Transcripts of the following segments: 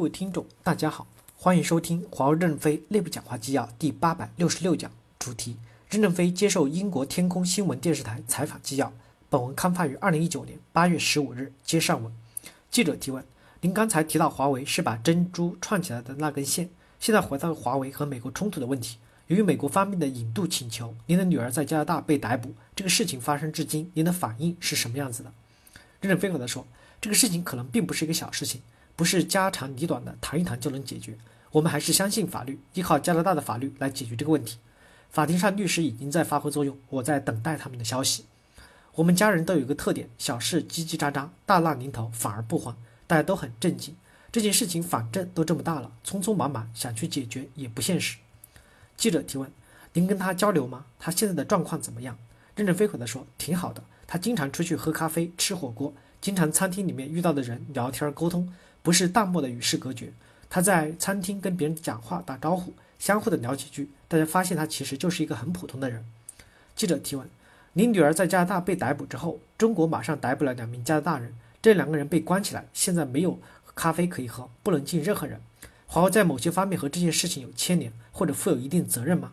各位听众，大家好，欢迎收听华为任正非内部讲话纪要第八百六十六讲，主题：任正非接受英国天空新闻电视台采访纪要。本文刊发于二零一九年八月十五日。接上文，记者提问：您刚才提到华为是把珍珠串起来的那根线，现在回到华为和美国冲突的问题。由于美国方面的引渡请求，您的女儿在加拿大被逮捕，这个事情发生至今，您的反应是什么样子的？任正非回答说：这个事情可能并不是一个小事情。不是家长里短的谈一谈就能解决，我们还是相信法律，依靠加拿大的法律来解决这个问题。法庭上律师已经在发挥作用，我在等待他们的消息。我们家人都有一个特点，小事叽叽喳喳，大难临头反而不慌，大家都很震惊。这件事情反正都这么大了，匆匆忙忙想去解决也不现实。记者提问：您跟他交流吗？他现在的状况怎么样？任正非回答说：挺好的，他经常出去喝咖啡、吃火锅，经常餐厅里面遇到的人聊天沟通。不是淡漠的与世隔绝，他在餐厅跟别人讲话打招呼，相互的聊几句，大家发现他其实就是一个很普通的人。记者提问：您女儿在加拿大被逮捕之后，中国马上逮捕了两名加拿大人，这两个人被关起来，现在没有咖啡可以喝，不能进任何人。华为在某些方面和这件事情有牵连，或者负有一定责任吗？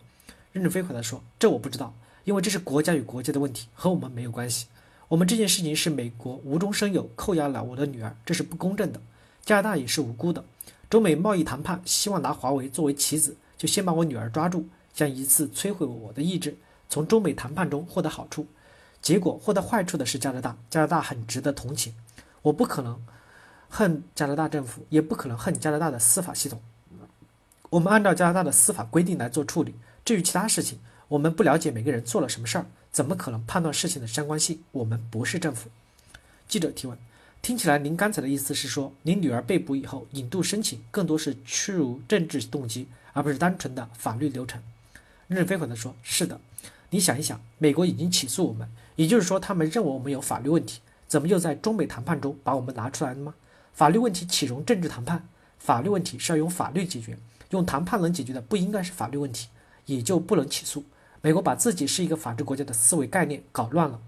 任正非回答说：这我不知道，因为这是国家与国家的问题，和我们没有关系。我们这件事情是美国无中生有扣押了我的女儿，这是不公正的。加拿大也是无辜的，中美贸易谈判希望拿华为作为棋子，就先把我女儿抓住，想一次摧毁我的意志，从中美谈判中获得好处。结果获得坏处的是加拿大，加拿大很值得同情。我不可能恨加拿大政府，也不可能恨加拿大的司法系统。我们按照加拿大的司法规定来做处理。至于其他事情，我们不了解每个人做了什么事儿，怎么可能判断事情的相关性？我们不是政府。记者提问。听起来，您刚才的意思是说，您女儿被捕以后，引渡申请更多是屈辱政治动机，而不是单纯的法律流程。任正非回答说：“是的，你想一想，美国已经起诉我们，也就是说，他们认为我们有法律问题，怎么又在中美谈判中把我们拿出来了吗？法律问题岂容政治谈判？法律问题是要用法律解决，用谈判能解决的不应该是法律问题，也就不能起诉。美国把自己是一个法治国家的思维概念搞乱了。”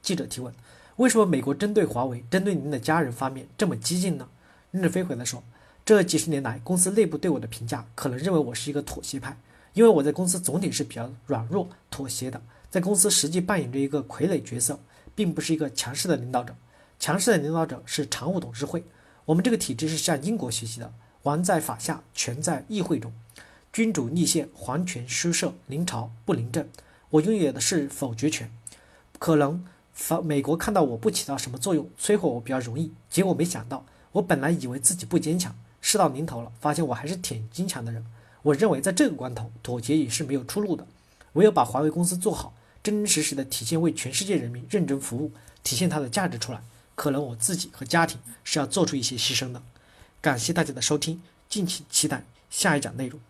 记者提问。为什么美国针对华为、针对您的家人方面这么激进呢？任正非回答说：“这几十年来，公司内部对我的评价可能认为我是一个妥协派，因为我在公司总体是比较软弱、妥协的，在公司实际扮演着一个傀儡角色，并不是一个强势的领导者。强势的领导者是常务董事会，我们这个体制是向英国学习的，王在法下，权在议会中，君主立宪，皇权书设，临朝不临政，我拥有的是否决权，可能。”法美国看到我不起到什么作用，摧毁我比较容易。结果没想到，我本来以为自己不坚强，事到临头了，发现我还是挺坚强的人。我认为在这个关头，妥协也是没有出路的。唯有把华为公司做好，真真实实的体现为全世界人民认真服务，体现它的价值出来，可能我自己和家庭是要做出一些牺牲的。感谢大家的收听，敬请期待下一讲内容。